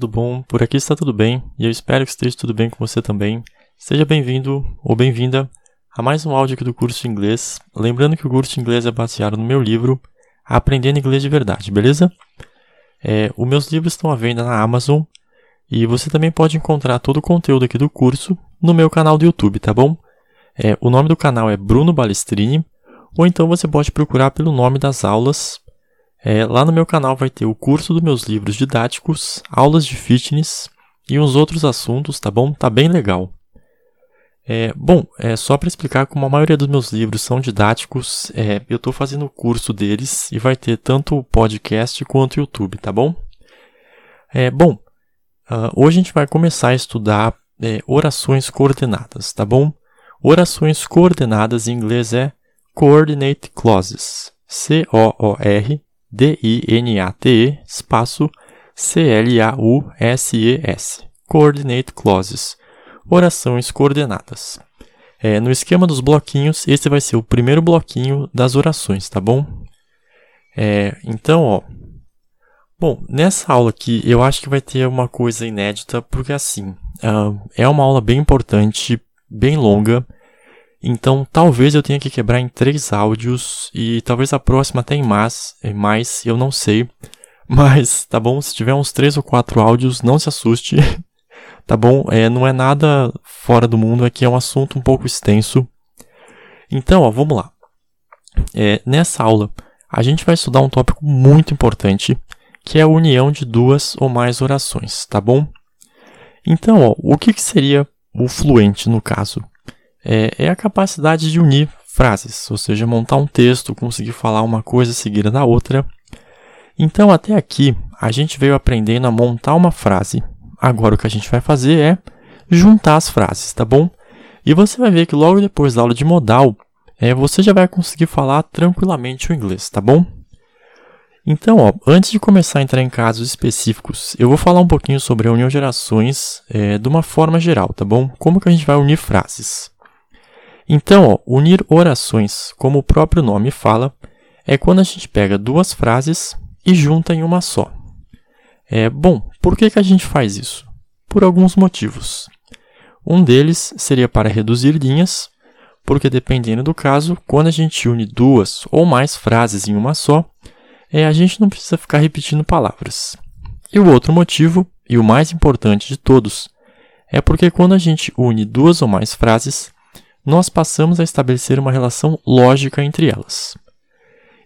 Tudo bom? Por aqui está tudo bem e eu espero que esteja tudo bem com você também. Seja bem-vindo ou bem-vinda a mais um áudio aqui do curso de inglês. Lembrando que o curso de inglês é baseado no meu livro Aprendendo Inglês de Verdade, beleza? É, os meus livros estão à venda na Amazon e você também pode encontrar todo o conteúdo aqui do curso no meu canal do YouTube, tá bom? É, o nome do canal é Bruno Balestrini ou então você pode procurar pelo nome das aulas é, lá no meu canal vai ter o curso dos meus livros didáticos, aulas de fitness e uns outros assuntos, tá bom? Tá bem legal. É, bom, é só para explicar como a maioria dos meus livros são didáticos, é, eu estou fazendo o curso deles e vai ter tanto o podcast quanto o YouTube, tá bom? É, bom, uh, hoje a gente vai começar a estudar é, orações coordenadas, tá bom? Orações coordenadas em inglês é Coordinate Clauses, C-O-O-R D-I-N-A-T-E, espaço C-L-A-U-S-E-S. Coordinate Clauses. Orações coordenadas. É, no esquema dos bloquinhos, esse vai ser o primeiro bloquinho das orações, tá bom? É, então, ó. Bom, nessa aula aqui eu acho que vai ter uma coisa inédita, porque assim, uh, é uma aula bem importante, bem longa, então, talvez eu tenha que quebrar em três áudios e talvez a próxima em mais, mais, eu não sei. Mas, tá bom? Se tiver uns três ou quatro áudios, não se assuste. tá bom? É, não é nada fora do mundo, aqui é um assunto um pouco extenso. Então, ó, vamos lá. É, nessa aula, a gente vai estudar um tópico muito importante, que é a união de duas ou mais orações, tá bom? Então, ó, o que, que seria o fluente no caso? É, é a capacidade de unir frases, ou seja, montar um texto, conseguir falar uma coisa seguida da outra. Então, até aqui, a gente veio aprendendo a montar uma frase. Agora, o que a gente vai fazer é juntar as frases, tá bom? E você vai ver que logo depois da aula de modal, é, você já vai conseguir falar tranquilamente o inglês, tá bom? Então, ó, antes de começar a entrar em casos específicos, eu vou falar um pouquinho sobre a união de gerações é, de uma forma geral, tá bom? Como que a gente vai unir frases. Então, ó, unir orações, como o próprio nome fala, é quando a gente pega duas frases e junta em uma só. É bom, por que, que a gente faz isso? Por alguns motivos. Um deles seria para reduzir linhas, porque dependendo do caso, quando a gente une duas ou mais frases em uma só, é, a gente não precisa ficar repetindo palavras. E o outro motivo, e o mais importante de todos, é porque quando a gente une duas ou mais frases, nós passamos a estabelecer uma relação lógica entre elas.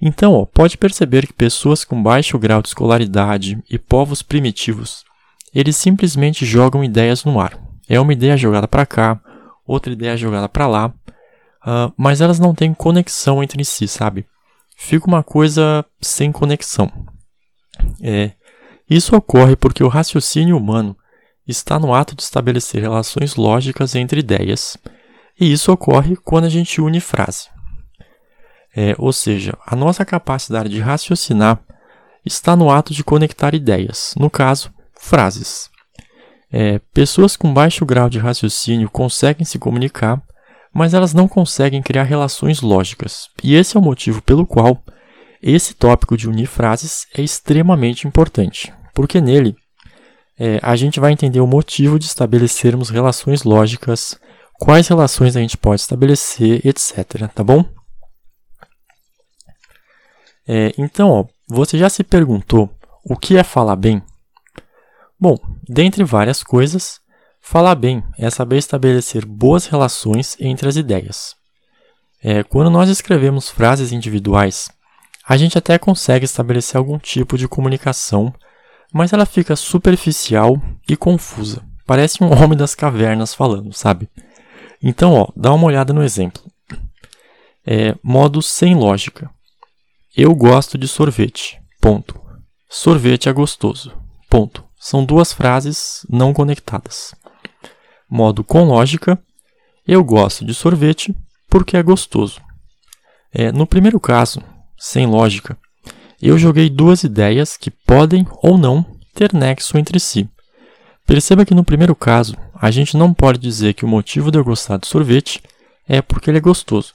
Então, ó, pode perceber que pessoas com baixo grau de escolaridade e povos primitivos, eles simplesmente jogam ideias no ar. É uma ideia jogada para cá, outra ideia jogada para lá, uh, mas elas não têm conexão entre si, sabe? Fica uma coisa sem conexão. É, isso ocorre porque o raciocínio humano está no ato de estabelecer relações lógicas entre ideias e isso ocorre quando a gente une frase. É, ou seja, a nossa capacidade de raciocinar está no ato de conectar ideias, no caso, frases. É, pessoas com baixo grau de raciocínio conseguem se comunicar, mas elas não conseguem criar relações lógicas. E esse é o motivo pelo qual esse tópico de unir frases é extremamente importante, porque nele é, a gente vai entender o motivo de estabelecermos relações lógicas quais relações a gente pode estabelecer, etc. Tá bom? É, então, ó, você já se perguntou o que é falar bem? Bom, dentre várias coisas, falar bem é saber estabelecer boas relações entre as ideias. É, quando nós escrevemos frases individuais, a gente até consegue estabelecer algum tipo de comunicação, mas ela fica superficial e confusa. Parece um homem das cavernas falando, sabe? Então, ó, dá uma olhada no exemplo. É, modo sem lógica. Eu gosto de sorvete. Ponto. Sorvete é gostoso. Ponto. São duas frases não conectadas. Modo com lógica. Eu gosto de sorvete porque é gostoso. É, no primeiro caso, sem lógica, eu joguei duas ideias que podem ou não ter nexo entre si. Perceba que no primeiro caso, a gente não pode dizer que o motivo de eu gostar de sorvete é porque ele é gostoso.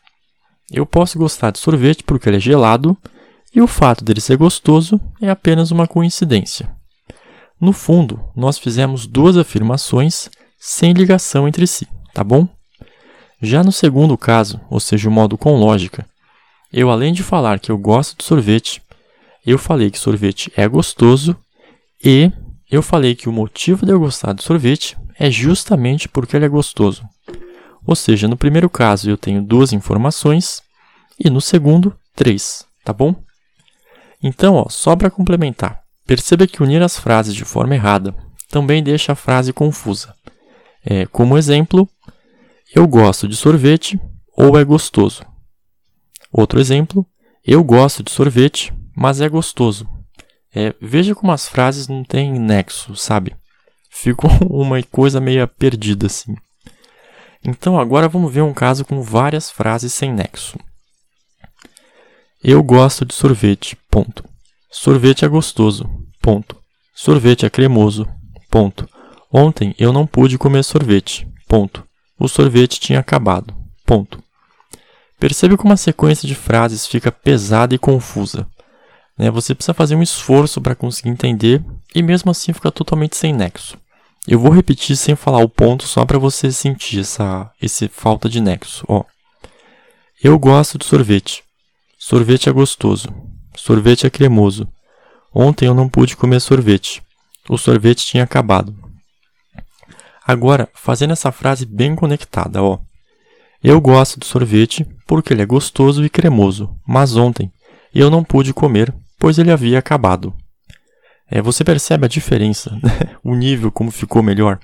Eu posso gostar de sorvete porque ele é gelado, e o fato dele ser gostoso é apenas uma coincidência. No fundo, nós fizemos duas afirmações sem ligação entre si, tá bom? Já no segundo caso, ou seja, o modo com lógica, eu além de falar que eu gosto de sorvete, eu falei que sorvete é gostoso e eu falei que o motivo de eu gostar de sorvete é justamente porque ele é gostoso. Ou seja, no primeiro caso eu tenho duas informações e no segundo, três, tá bom? Então, ó, só para complementar, perceba que unir as frases de forma errada também deixa a frase confusa. É, como exemplo, eu gosto de sorvete ou é gostoso. Outro exemplo, eu gosto de sorvete, mas é gostoso. É, veja como as frases não têm nexo, sabe? Ficou uma coisa meio perdida assim. Então agora vamos ver um caso com várias frases sem nexo. Eu gosto de sorvete. Ponto. Sorvete é gostoso. Ponto. Sorvete é cremoso. Ponto. Ontem eu não pude comer sorvete. Ponto. O sorvete tinha acabado. Ponto. Percebe como a sequência de frases fica pesada e confusa. Né? Você precisa fazer um esforço para conseguir entender e mesmo assim fica totalmente sem nexo. Eu vou repetir sem falar o ponto só para você sentir essa esse falta de nexo. Ó. Eu gosto de sorvete. Sorvete é gostoso. Sorvete é cremoso. Ontem eu não pude comer sorvete. O sorvete tinha acabado. Agora, fazendo essa frase bem conectada, ó. Eu gosto de sorvete porque ele é gostoso e cremoso, mas ontem eu não pude comer pois ele havia acabado. É, você percebe a diferença, né? o nível como ficou melhor?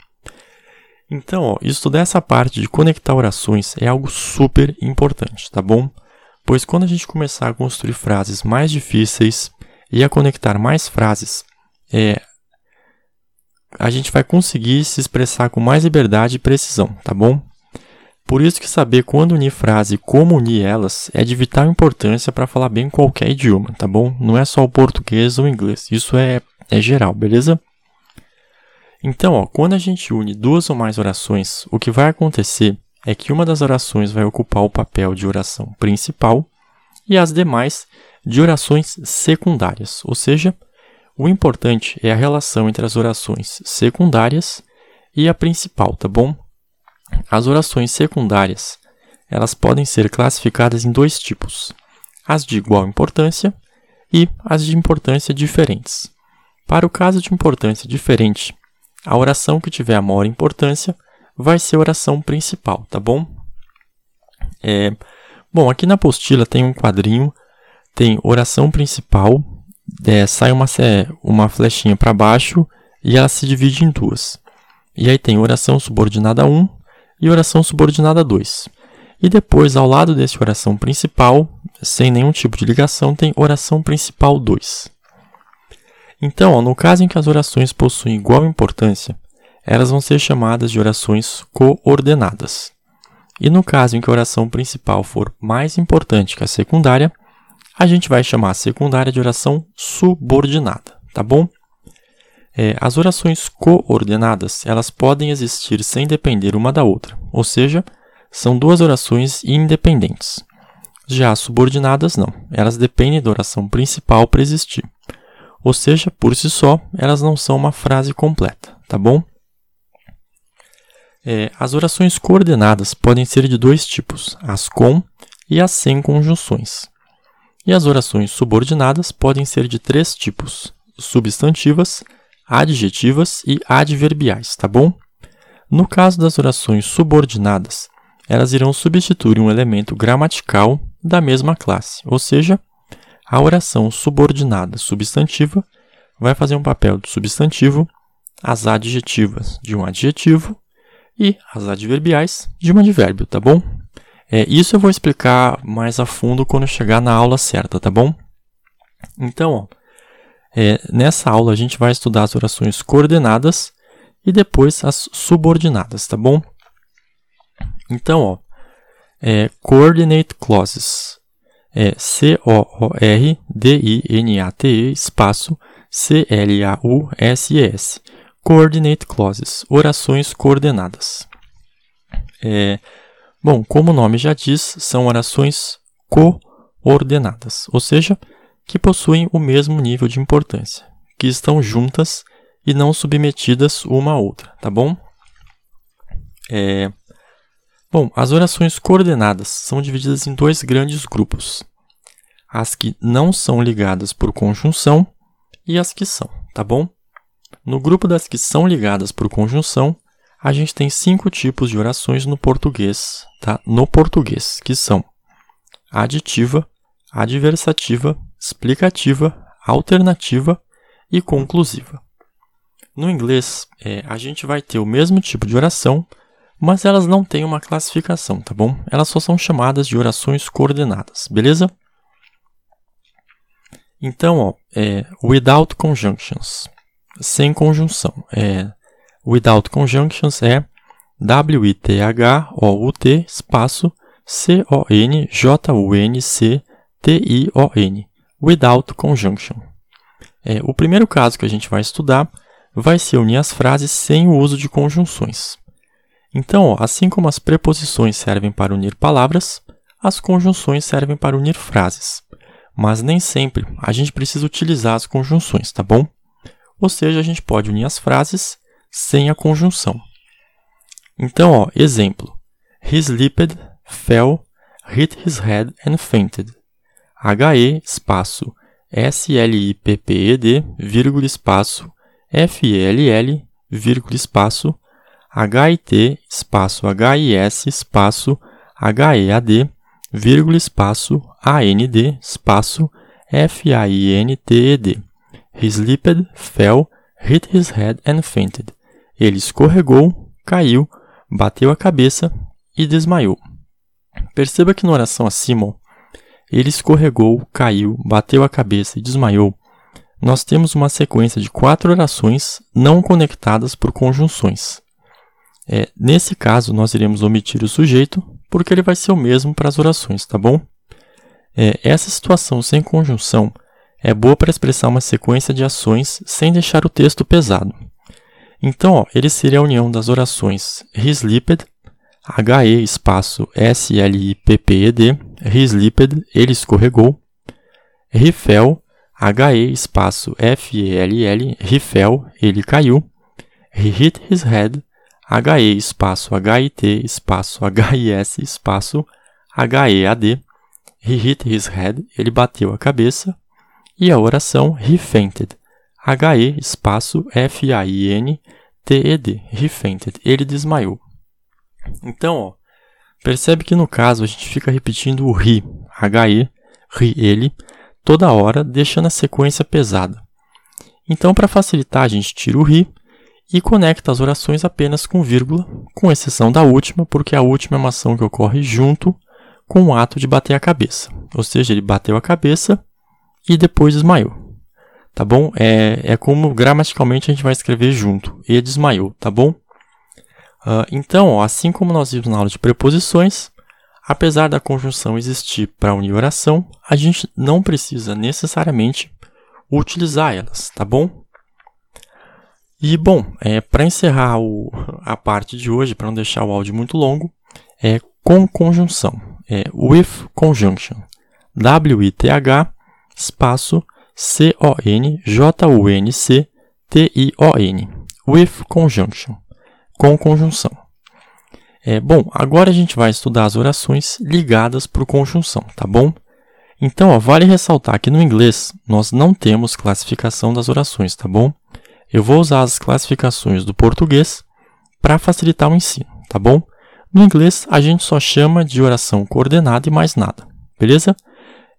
Então, ó, estudar essa parte de conectar orações é algo super importante, tá bom? Pois quando a gente começar a construir frases mais difíceis e a conectar mais frases, é, a gente vai conseguir se expressar com mais liberdade e precisão, tá bom? Por isso que saber quando unir frase e como unir elas é de vital importância para falar bem qualquer idioma, tá bom? Não é só o português ou o inglês, isso é, é geral, beleza? Então, ó, quando a gente une duas ou mais orações, o que vai acontecer é que uma das orações vai ocupar o papel de oração principal e as demais de orações secundárias, ou seja, o importante é a relação entre as orações secundárias e a principal, tá bom? As orações secundárias, elas podem ser classificadas em dois tipos: as de igual importância e as de importância diferentes. Para o caso de importância diferente, a oração que tiver a maior importância vai ser a oração principal, tá bom? É, bom, aqui na apostila tem um quadrinho, tem oração principal, é, sai uma, uma flechinha para baixo e ela se divide em duas. E aí tem oração subordinada 1 e oração subordinada 2. E depois, ao lado desse oração principal, sem nenhum tipo de ligação, tem oração principal 2. Então, no caso em que as orações possuem igual importância, elas vão ser chamadas de orações coordenadas. E no caso em que a oração principal for mais importante que a secundária, a gente vai chamar a secundária de oração subordinada, tá bom? É, as orações coordenadas elas podem existir sem depender uma da outra, ou seja, são duas orações independentes. Já as subordinadas não, elas dependem da oração principal para existir. Ou seja, por si só, elas não são uma frase completa, tá bom? É, as orações coordenadas podem ser de dois tipos, as com e as sem conjunções. E as orações subordinadas podem ser de três tipos, substantivas, adjetivas e adverbiais, tá bom? No caso das orações subordinadas, elas irão substituir um elemento gramatical da mesma classe, ou seja, a oração subordinada substantiva vai fazer um papel de substantivo, as adjetivas de um adjetivo e as adverbiais de um advérbio, tá bom? É, isso eu vou explicar mais a fundo quando chegar na aula certa, tá bom? Então, ó, é, nessa aula a gente vai estudar as orações coordenadas e depois as subordinadas, tá bom? Então, ó, é, coordinate clauses é C-O-O-R-D-I-N-A-T-E espaço C-L-A-U-S-E-S. Coordinate clauses, orações coordenadas. É, bom, como o nome já diz, são orações coordenadas, ou seja, que possuem o mesmo nível de importância, que estão juntas e não submetidas uma a outra, tá bom? É... Bom, as orações coordenadas são divididas em dois grandes grupos: as que não são ligadas por conjunção e as que são, tá bom? No grupo das que são ligadas por conjunção, a gente tem cinco tipos de orações no português, tá? No português, que são aditiva, adversativa, explicativa, alternativa e conclusiva. No inglês, é, a gente vai ter o mesmo tipo de oração, mas elas não têm uma classificação, tá bom? Elas só são chamadas de orações coordenadas, beleza? Então, ó, é, without conjunctions, sem conjunção. É, without conjunctions é W-I-T-H-O-U-T espaço C-O-N-J-U-N-C-T-I-O-N. Without conjunction. É, o primeiro caso que a gente vai estudar vai ser unir as frases sem o uso de conjunções. Então, ó, assim como as preposições servem para unir palavras, as conjunções servem para unir frases. Mas nem sempre a gente precisa utilizar as conjunções, tá bom? Ou seja, a gente pode unir as frases sem a conjunção. Então, ó, exemplo. He slipped, fell, hit his head and fainted. H-E, espaço, S-L-I-P-P-E-D, vírgula, espaço, F-E-L-L, vírgula, espaço, H-I-T, espaço, H-I-S, espaço, H-E-A-D, vírgula, espaço, A-N-D, espaço, F-A-I-N-T-E-D. He slipped, fell, hit his head and fainted. Ele escorregou, caiu, bateu a cabeça e desmaiou. Perceba que na oração acima, ele escorregou, caiu, bateu a cabeça e desmaiou. Nós temos uma sequência de quatro orações não conectadas por conjunções. É, nesse caso, nós iremos omitir o sujeito, porque ele vai ser o mesmo para as orações, tá bom? É, essa situação sem conjunção é boa para expressar uma sequência de ações sem deixar o texto pesado. Então, ó, ele seria a união das orações he slipped, H-E espaço S-L-I-P-P-E-D, he slipped, ele escorregou, he fell, H-E espaço F-E-L-L, he fell, ele caiu, he hit his head, H-E espaço H-I-T espaço H-I-S espaço H-E-A-D, he hit his head, ele bateu a cabeça, e a oração he fainted, H-E espaço F-A-I-N-T-E-D, he fainted, ele desmaiou. Então, ó, percebe que no caso a gente fica repetindo o he, H-E, he, ele, toda hora, deixando a sequência pesada. Então, para facilitar, a gente tira o he e conecta as orações apenas com vírgula, com exceção da última, porque a última é uma ação que ocorre junto com o ato de bater a cabeça. Ou seja, ele bateu a cabeça e depois desmaiou tá bom? É, é como gramaticalmente a gente vai escrever junto. E desmaiou, tá bom? Uh, então, assim como nós vimos na aula de preposições, apesar da conjunção existir para unir oração, a gente não precisa necessariamente utilizar elas, tá bom? E bom, é, para encerrar o, a parte de hoje, para não deixar o áudio muito longo, é com conjunção, é with conjunction, W-I-T-H, espaço, C-O-N-J-U-N-C-T-I-O-N. With conjunction. Com conjunção. É, bom, agora a gente vai estudar as orações ligadas por conjunção, tá bom? Então, ó, vale ressaltar que no inglês nós não temos classificação das orações, tá bom? Eu vou usar as classificações do português para facilitar o ensino, tá bom? No inglês, a gente só chama de oração coordenada e mais nada, beleza?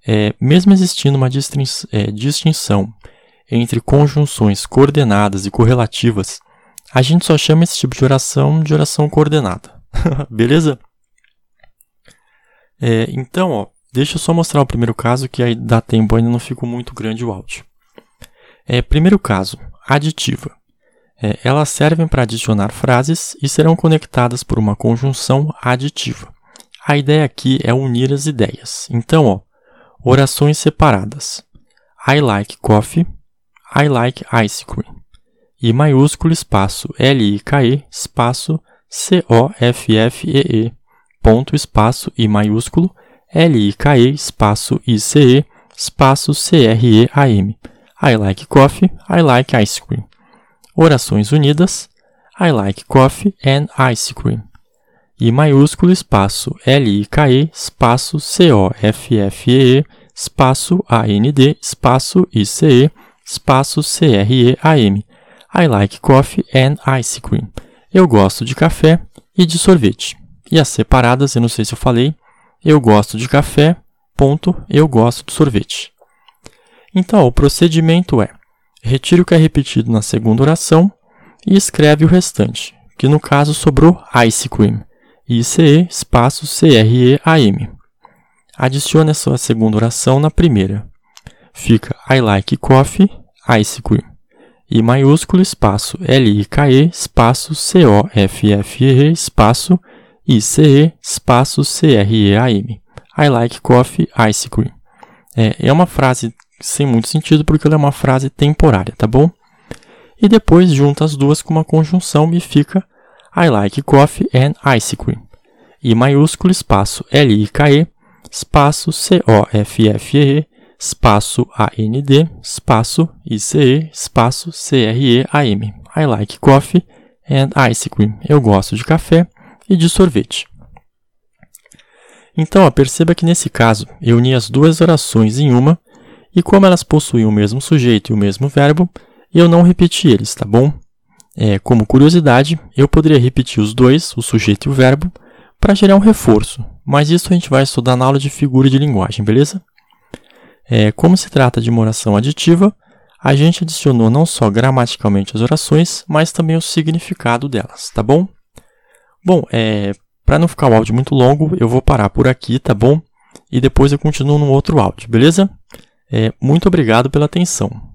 É, mesmo existindo uma é, distinção entre conjunções coordenadas e correlativas, a gente só chama esse tipo de oração de oração coordenada. Beleza? É, então, ó, deixa eu só mostrar o primeiro caso, que aí dá tempo, ainda não ficou muito grande o áudio. É, primeiro caso, aditiva. É, elas servem para adicionar frases e serão conectadas por uma conjunção aditiva. A ideia aqui é unir as ideias. Então, ó, Orações separadas. I like coffee. I like ice cream. I maiúsculo espaço L-I-K-E espaço C-O-F-F-E-E ponto espaço I maiúsculo L-I-K-E espaço I-C-E espaço C-R-E-A-M. I like coffee. I like ice cream. orações unidas, I like coffee and ice cream. I maiúsculo, espaço L-I-K-E, espaço C-O-F-F-E-E, espaço A-N-D, espaço I-C-E, espaço C-R-E-A-M. I like coffee and ice cream. Eu gosto de café e de sorvete. E as separadas, eu não sei se eu falei, eu gosto de café, ponto, eu gosto de sorvete. Então, o procedimento é, retire o que é repetido na segunda oração e escreve o restante, que no caso sobrou ice cream, ICE espaço C-R-E-A-M. Adicione a sua segunda oração na primeira. Fica I like coffee, ice cream. I maiúsculo, espaço L-I-K-E, espaço C-O-F-F-E, espaço I-C-E, espaço C-R-E-A-M. I like coffee, ice cream. É, é uma frase sem muito sentido porque ela é uma frase temporária, tá bom? E depois junta as duas com uma conjunção e fica I like coffee and ice cream. I maiúsculo, espaço L-I-K-E, espaço C-O-F-F-E, espaço A-N-D, espaço I-C-E, espaço C-R-E-A-M. I like coffee and ice cream. Eu gosto de café e de sorvete. Então, ó, perceba que nesse caso eu uni as duas orações em uma e como elas possuem o mesmo sujeito e o mesmo verbo, eu não repeti eles, tá bom? É, como curiosidade, eu poderia repetir os dois, o sujeito e o verbo, para gerar um reforço, mas isso a gente vai estudar na aula de figura de linguagem, beleza? É, como se trata de uma oração aditiva, a gente adicionou não só gramaticalmente as orações, mas também o significado delas, tá bom? Bom, é, para não ficar o áudio muito longo, eu vou parar por aqui, tá bom? E depois eu continuo no outro áudio, beleza? É, muito obrigado pela atenção.